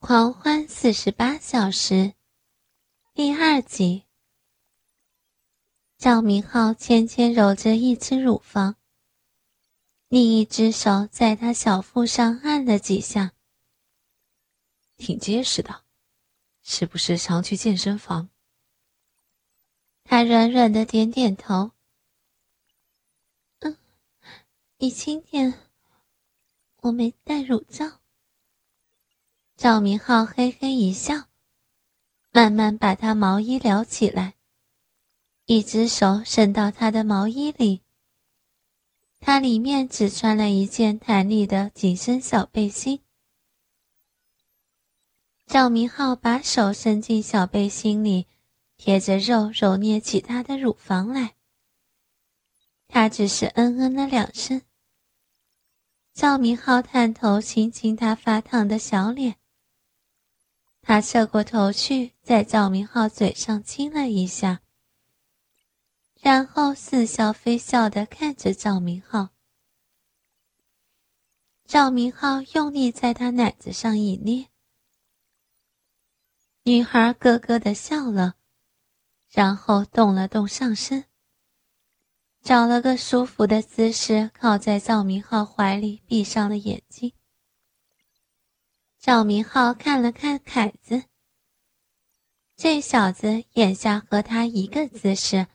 狂欢四十八小时，第二集。赵明浩轻轻揉着一只乳房，另一只手在他小腹上按了几下，挺结实的，是不是常去健身房？他软软的点点头。嗯，你轻点，我没戴乳罩。赵明浩嘿嘿一笑，慢慢把他毛衣撩起来，一只手伸到他的毛衣里。他里面只穿了一件弹力的紧身小背心。赵明浩把手伸进小背心里，贴着肉揉捏起他的乳房来。他只是嗯嗯了两声。赵明浩探头亲亲他发烫的小脸。他侧过头去，在赵明浩嘴上亲了一下，然后似笑非笑的看着赵明浩。赵明浩用力在他奶子上一捏，女孩咯咯的笑了，然后动了动上身，找了个舒服的姿势，靠在赵明浩怀里，闭上了眼睛。赵明浩看了看凯子，这小子眼下和他一个姿势，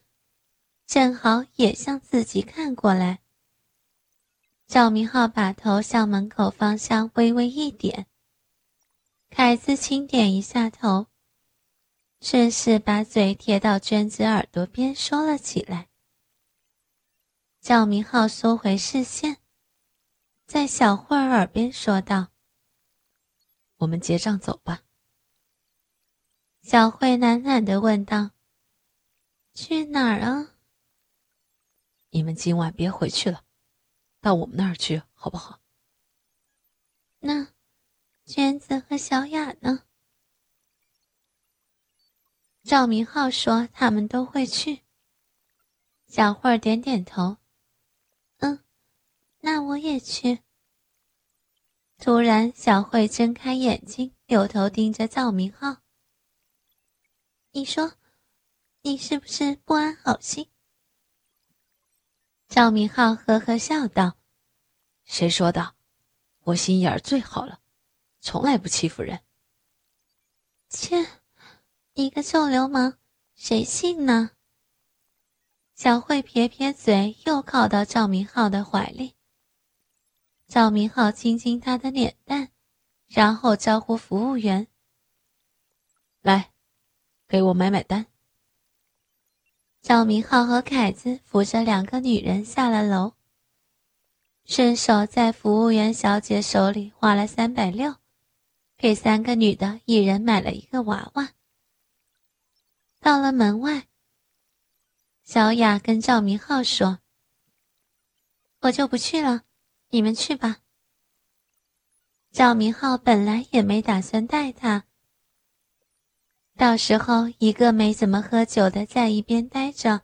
正好也向自己看过来。赵明浩把头向门口方向微微一点，凯子轻点一下头，顺势把嘴贴到娟子耳朵边说了起来。赵明浩缩回视线，在小慧儿耳边说道。我们结账走吧。小慧喃喃的问道：“去哪儿啊？”你们今晚别回去了，到我们那儿去好不好？那，娟子和小雅呢？赵明浩说他们都会去。小慧点点头：“嗯，那我也去。”突然，小慧睁开眼睛，扭头盯着赵明浩。你说，你是不是不安好心？赵明浩呵呵笑道：“谁说的？我心眼儿最好了，从来不欺负人。”切，你个臭流氓，谁信呢？小慧撇撇嘴，又靠到赵明浩的怀里。赵明浩亲亲她的脸蛋，然后招呼服务员：“来，给我买买单。”赵明浩和凯子扶着两个女人下了楼，顺手在服务员小姐手里花了三百六，给三个女的一人买了一个娃娃。到了门外，小雅跟赵明浩说：“我就不去了。”你们去吧。赵明浩本来也没打算带他，到时候一个没怎么喝酒的在一边待着，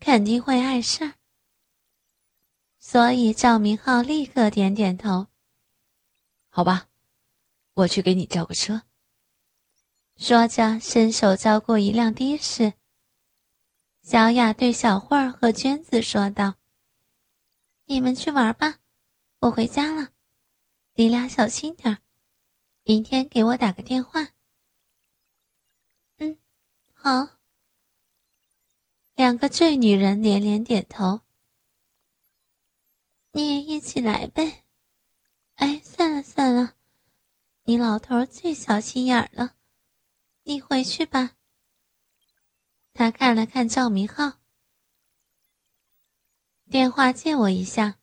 肯定会碍事儿。所以赵明浩立刻点点头：“好吧，我去给你叫个车。”说着，伸手招过一辆的士。小雅对小慧儿和娟子说道：“你们去玩吧。”我回家了，你俩小心点明天给我打个电话。嗯，好。两个醉女人连连点头。你也一起来呗。哎，算了算了，你老头最小心眼了，你回去吧。他看了看赵明浩，电话借我一下。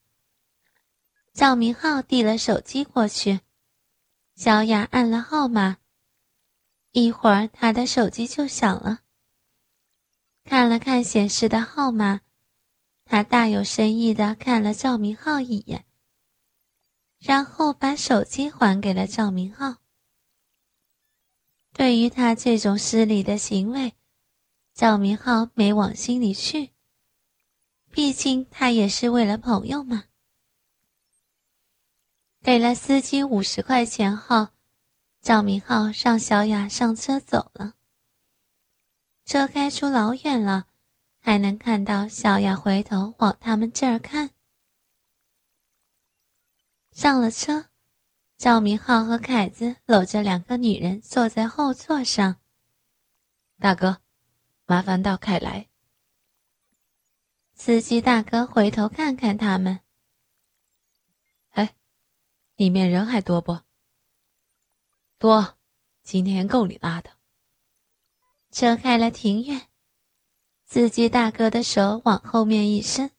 赵明浩递了手机过去，小雅按了号码，一会儿他的手机就响了。看了看显示的号码，他大有深意的看了赵明浩一眼，然后把手机还给了赵明浩。对于他这种失礼的行为，赵明浩没往心里去，毕竟他也是为了朋友嘛。给了司机五十块钱后，赵明浩让小雅上车走了。车开出老远了，还能看到小雅回头往他们这儿看。上了车，赵明浩和凯子搂着两个女人坐在后座上。大哥，麻烦到凯来。司机大哥回头看看他们。里面人还多不？多，今天够你拉的。车开了挺远，司机大哥的手往后面一伸。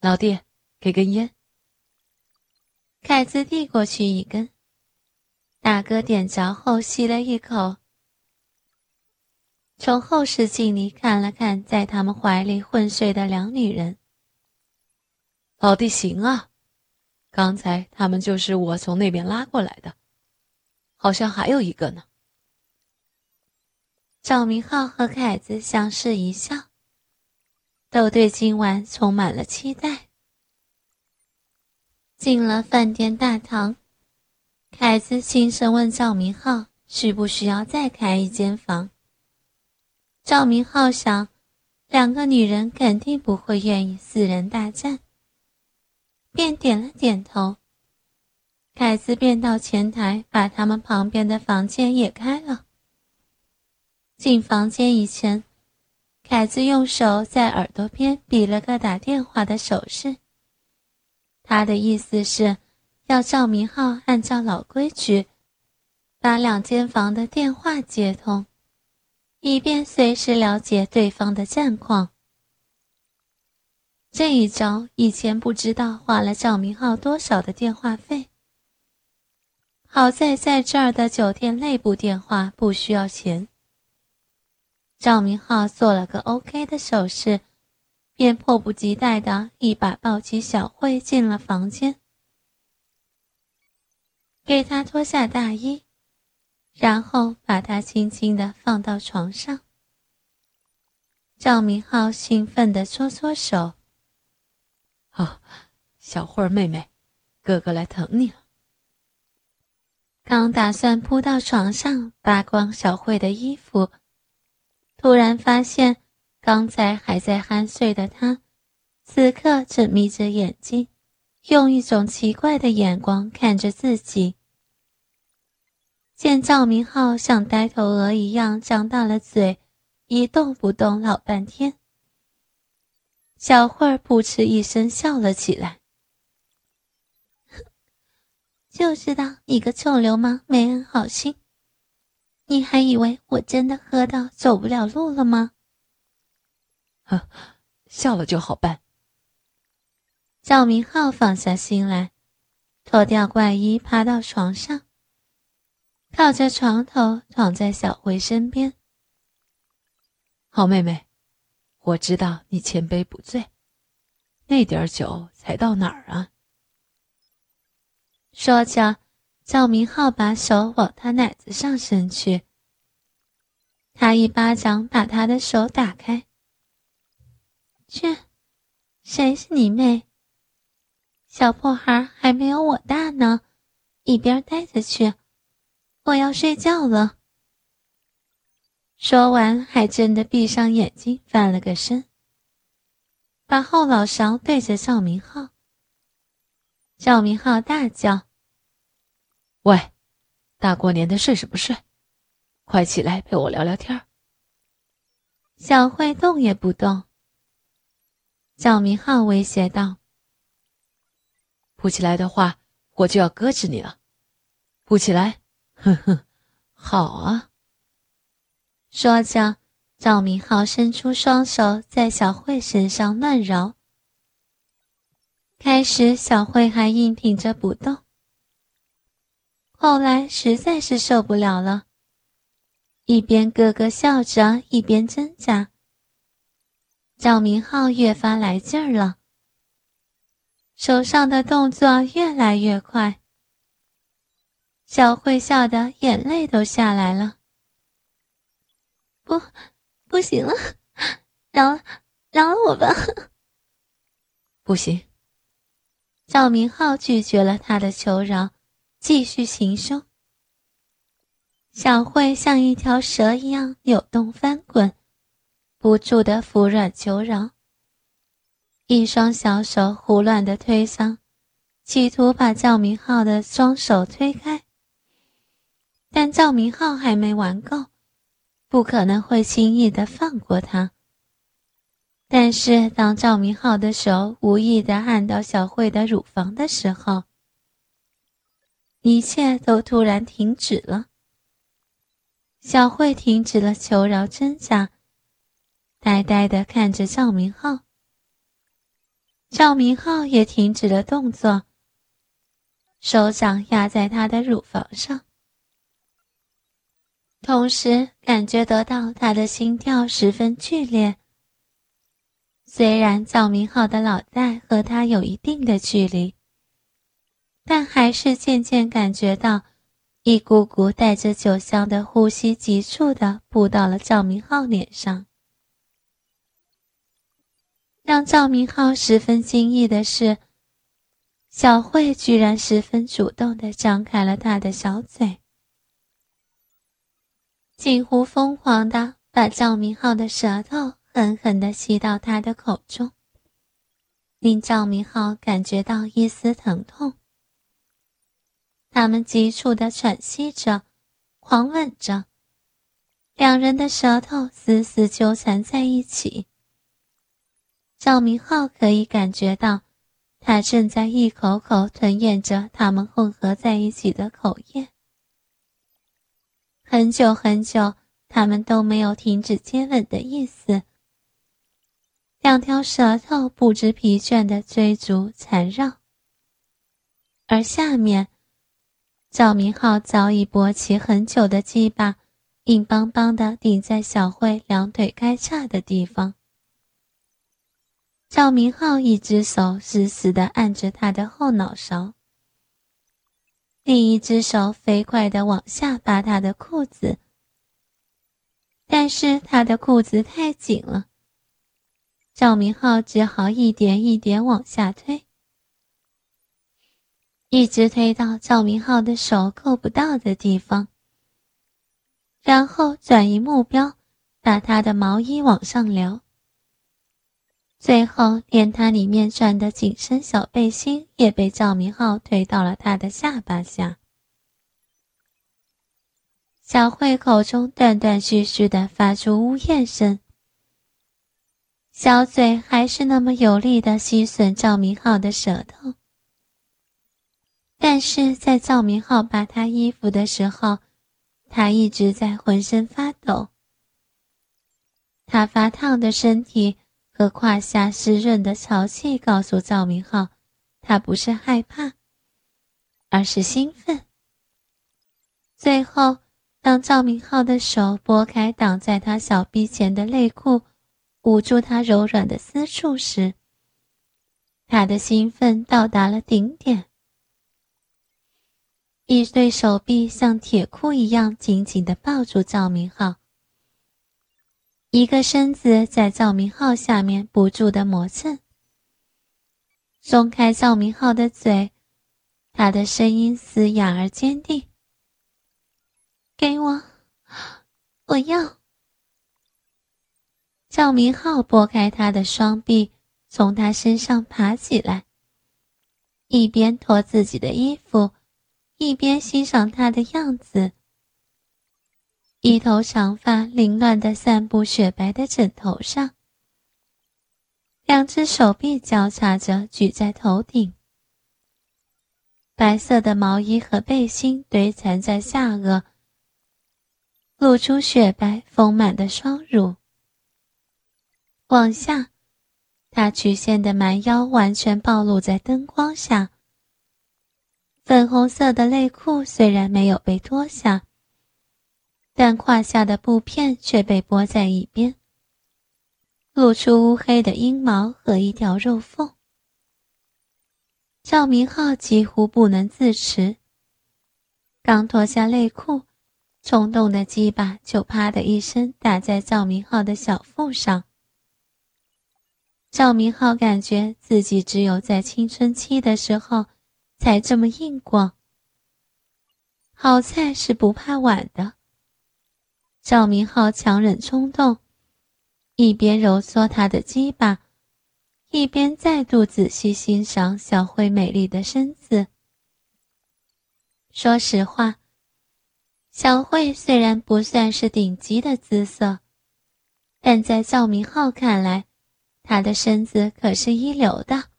老弟，给根烟。凯子递过去一根，大哥点着后吸了一口，从后视镜里看了看在他们怀里昏睡的两女人。老弟行啊，刚才他们就是我从那边拉过来的，好像还有一个呢。赵明浩和凯子相视一笑，都对今晚充满了期待。进了饭店大堂，凯子轻声问赵明浩：“需不需要再开一间房？”赵明浩想，两个女人肯定不会愿意四人大战，便点了点头。凯子便到前台，把他们旁边的房间也开了。进房间以前，凯子用手在耳朵边比了个打电话的手势。他的意思是，要赵明浩按照老规矩，把两间房的电话接通，以便随时了解对方的战况。这一招以前不知道花了赵明浩多少的电话费。好在在这儿的酒店内部电话不需要钱。赵明浩做了个 OK 的手势。便迫不及待的一把抱起小慧进了房间，给她脱下大衣，然后把她轻轻的放到床上。赵明浩兴奋的搓搓手：“啊，小慧妹妹，哥哥来疼你了。”刚打算扑到床上扒光小慧的衣服，突然发现。刚才还在酣睡的她，此刻正眯着眼睛，用一种奇怪的眼光看着自己。见赵明浩像呆头鹅一样张大了嘴，一动不动老半天。小慧儿扑哧一声笑了起来，就知道你个臭流氓没安好心，你还以为我真的喝到走不了路了吗？笑了就好办。赵明浩放下心来，脱掉怪衣，爬到床上，靠着床头躺在小慧身边。好妹妹，我知道你千杯不醉，那点酒才到哪儿啊？说着，赵明浩把手往他奶子上伸去，他一巴掌把他的手打开。去，谁是你妹？小破孩还没有我大呢，一边待着去，我要睡觉了。说完，还真的闭上眼睛，翻了个身，把后脑勺对着赵明浩。赵明浩大叫：“喂，大过年的睡什么睡？快起来陪我聊聊天。”小慧动也不动。赵明浩威胁道：“不起来的话，我就要搁置你了。不起来，哼哼，好啊。”说着，赵明浩伸出双手在小慧身上乱揉。开始，小慧还硬挺着不动，后来实在是受不了了，一边咯咯笑着，一边挣扎。赵明浩越发来劲儿了，手上的动作越来越快。小慧笑得眼泪都下来了。不，不行了，饶了，饶了我吧！不行。赵明浩拒绝了他的求饶，继续行凶。小慧像一条蛇一样扭动翻滚，不住的服软求饶。一双小手胡乱的推搡，企图把赵明浩的双手推开。但赵明浩还没玩够，不可能会轻易的放过他。但是当赵明浩的手无意的按到小慧的乳房的时候，一切都突然停止了。小慧停止了求饶挣扎，呆呆的看着赵明浩。赵明浩也停止了动作，手掌压在他的乳房上，同时感觉得到他的心跳十分剧烈。虽然赵明浩的脑袋和他有一定的距离，但还是渐渐感觉到一股股带着酒香的呼吸急促的扑到了赵明浩脸上。让赵明浩十分惊异的是，小慧居然十分主动的张开了她的小嘴，近乎疯狂的把赵明浩的舌头狠狠的吸到他的口中，令赵明浩感觉到一丝疼痛。他们急促的喘息着，狂吻着，两人的舌头死死纠缠在一起。赵明浩可以感觉到，他正在一口口吞咽着他们混合在一起的口液。很久很久，他们都没有停止接吻的意思。两条舌头不知疲倦的追逐缠绕，而下面，赵明浩早已勃起很久的鸡巴，硬邦邦的顶在小慧两腿该叉的地方。赵明浩一只手死死地按着他的后脑勺，另一只手飞快地往下扒他的裤子，但是他的裤子太紧了，赵明浩只好一点一点往下推，一直推到赵明浩的手够不到的地方，然后转移目标，把他的毛衣往上撩。最后，连他里面穿的紧身小背心也被赵明浩推到了他的下巴下。小慧口中断断续续的发出呜咽声，小嘴还是那么有力的吸吮赵明浩的舌头。但是在赵明浩扒他衣服的时候，他一直在浑身发抖，他发烫的身体。和胯下湿润的潮气告诉赵明浩，他不是害怕，而是兴奋。最后，当赵明浩的手拨开挡在他小臂前的内裤，捂住他柔软的私处时，他的兴奋到达了顶点。一对手臂像铁箍一样紧紧地抱住赵明浩。一个身子在赵明浩下面不住的磨蹭，松开赵明浩的嘴，他的声音嘶哑而坚定：“给我，我要。”赵明浩拨开他的双臂，从他身上爬起来，一边脱自己的衣服，一边欣赏他的样子。一头长发凌乱地散布雪白的枕头上，两只手臂交叉着举在头顶，白色的毛衣和背心堆缠在下颚，露出雪白丰满的双乳。往下，她曲线的蛮腰完全暴露在灯光下，粉红色的内裤虽然没有被脱下。但胯下的布片却被拨在一边，露出乌黑的阴毛和一条肉缝。赵明浩几乎不能自持，刚脱下内裤，冲动的鸡巴就啪的一声打在赵明浩的小腹上。赵明浩感觉自己只有在青春期的时候才这么硬过。好在是不怕晚的。赵明浩强忍冲动，一边揉搓她的鸡巴，一边再度仔细欣赏小慧美丽的身子。说实话，小慧虽然不算是顶级的姿色，但在赵明浩看来，她的身子可是一流的，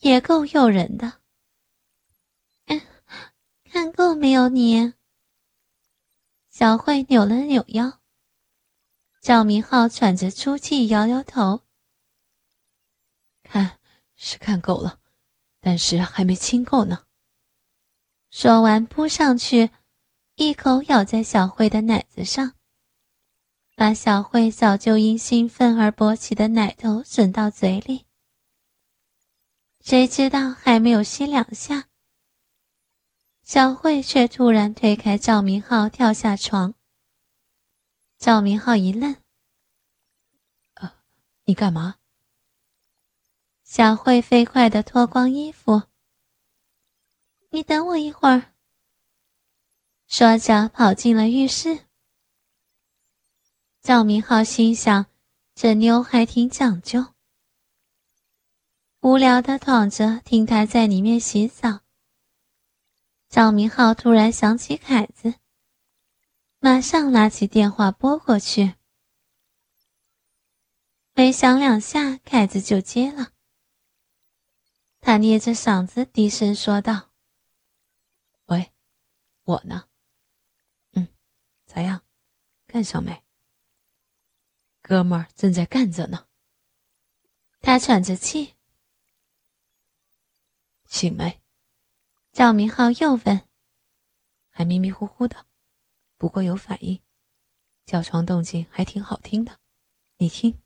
也够诱人的。嗯，看够没有你？小慧扭了扭腰，赵明浩喘着粗气，摇摇头。看，是看够了，但是还没亲够呢。说完，扑上去，一口咬在小慧的奶子上，把小慧早就因兴奋而勃起的奶头吮到嘴里。谁知道还没有吸两下。小慧却突然推开赵明浩，跳下床。赵明浩一愣：“啊，你干嘛？”小慧飞快的脱光衣服：“你等我一会儿。”说着跑进了浴室。赵明浩心想：“这妞还挺讲究。”无聊的躺着，听她在里面洗澡。赵明浩突然想起凯子，马上拿起电话拨过去。没响两下，凯子就接了。他捏着嗓子低声说道：“喂，我呢？嗯，咋样？干上没？哥们儿正在干着呢。”他喘着气，醒没？赵明浩又问：“还迷迷糊糊的，不过有反应，叫床动静还挺好听的，你听。”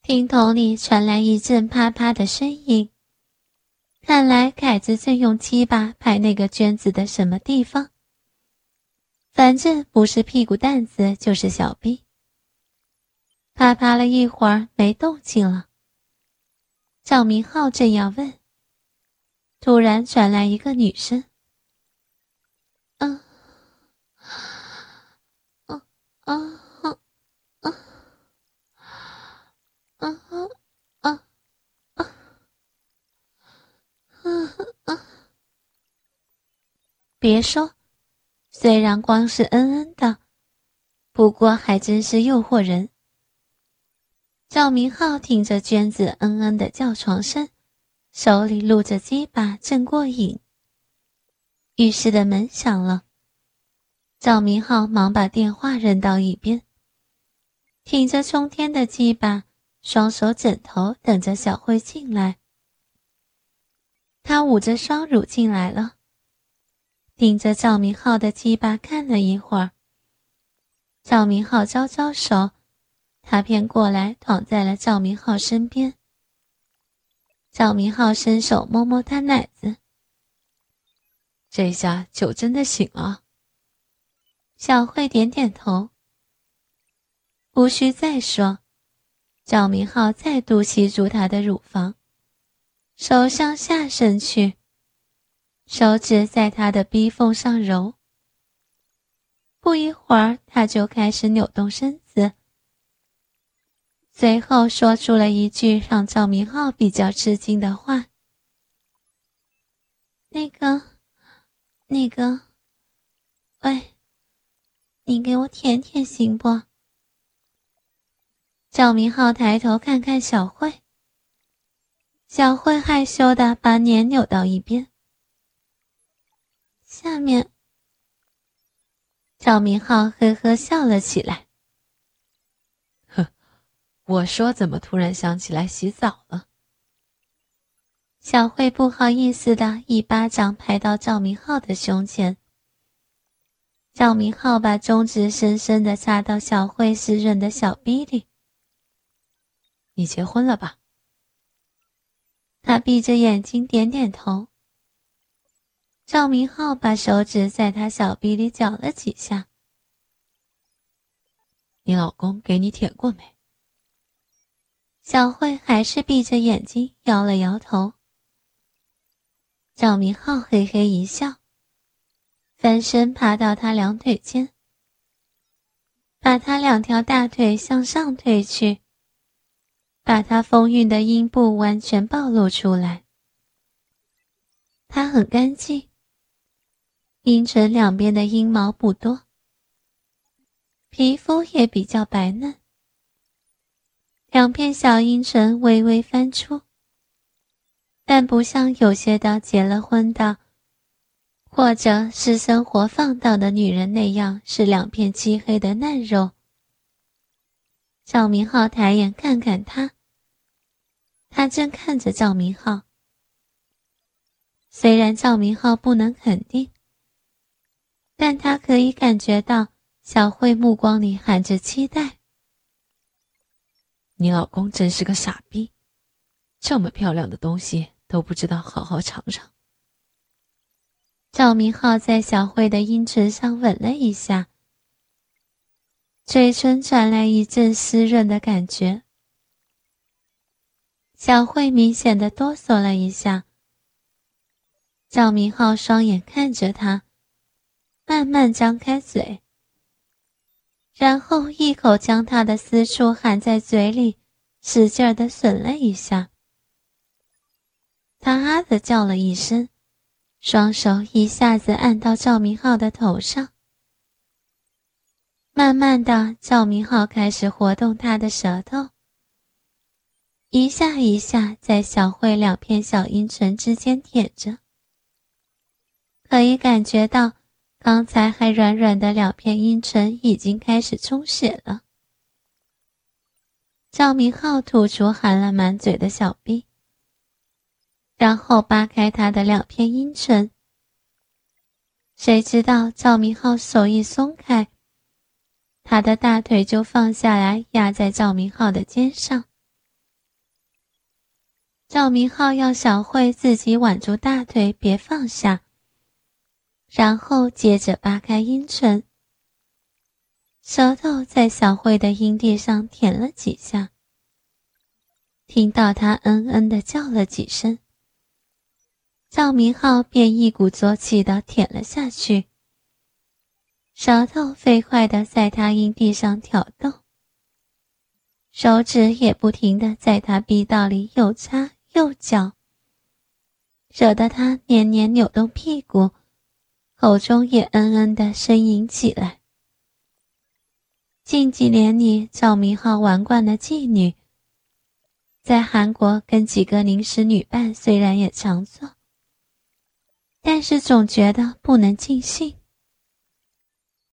听筒里传来一阵啪啪的声音，看来凯子正用鸡巴拍那个娟子的什么地方，反正不是屁股蛋子就是小臂。啪啪了一会儿没动静了，赵明浩正要问。突然传来一个女声：“嗯，嗯，嗯，嗯，嗯，嗯，嗯，嗯，嗯，别说，虽然光是嗯嗯的，不过还真是诱惑人。”赵明浩听着娟子嗯嗯的叫床声。手里撸着鸡巴，正过瘾。浴室的门响了，赵明浩忙把电话扔到一边，挺着冲天的鸡巴，双手枕头，等着小慧进来。他捂着双乳进来了，盯着赵明浩的鸡巴看了一会儿。赵明浩招招手，他便过来躺在了赵明浩身边。赵明浩伸手摸摸他奶子，这下就真的醒了。小慧点点头。无需再说，赵明浩再度吸住她的乳房，手向下伸去，手指在她的逼缝上揉。不一会儿，他就开始扭动身子。随后说出了一句让赵明浩比较吃惊的话：“那个，那个，喂，你给我舔舔行不？”赵明浩抬头看看小慧，小慧害羞的把脸扭到一边。下面，赵明浩呵呵笑了起来。我说：“怎么突然想起来洗澡了？”小慧不好意思的一巴掌拍到赵明浩的胸前。赵明浩把中指深深的插到小慧湿润的小臂里。“你结婚了吧？”他闭着眼睛点点头。赵明浩把手指在他小臂里搅了几下。“你老公给你舔过没？”小慧还是闭着眼睛，摇了摇头。赵明浩嘿嘿一笑，翻身爬到他两腿间，把他两条大腿向上推去，把他丰腴的阴部完全暴露出来。他很干净，阴唇两边的阴毛不多，皮肤也比较白嫩，两片小阴唇微微翻出，但不像有些的结了婚的。或者是生活放荡的女人那样，是两片漆黑的嫩肉。赵明浩抬眼看看他，他正看着赵明浩。虽然赵明浩不能肯定，但他可以感觉到小慧目光里含着期待。你老公真是个傻逼，这么漂亮的东西都不知道好好尝尝。赵明浩在小慧的阴唇上吻了一下，嘴唇传来一阵湿润的感觉。小慧明显的哆嗦了一下。赵明浩双眼看着她，慢慢张开嘴，然后一口将他的私处含在嘴里，使劲的吮了一下。他啊的叫了一声。双手一下子按到赵明浩的头上，慢慢的，赵明浩开始活动他的舌头，一下一下在小慧两片小阴唇之间舔着，可以感觉到刚才还软软的两片阴唇已经开始充血了。赵明浩吐出含了满嘴的小逼。然后扒开他的两片阴唇，谁知道赵明浩手一松开，他的大腿就放下来压在赵明浩的肩上。赵明浩要小慧自己挽住大腿，别放下，然后接着扒开阴唇，舌头在小慧的阴蒂上舔了几下，听到他嗯嗯的叫了几声。赵明浩便一鼓作气的舔了下去，舌头飞快的在他阴蒂上挑动，手指也不停的在他逼道里又插又搅，惹得他年年扭动屁股，口中也嗯嗯的呻吟起来。近几年里，赵明浩玩惯了妓女，在韩国跟几个临时女伴虽然也常做。但是总觉得不能尽兴。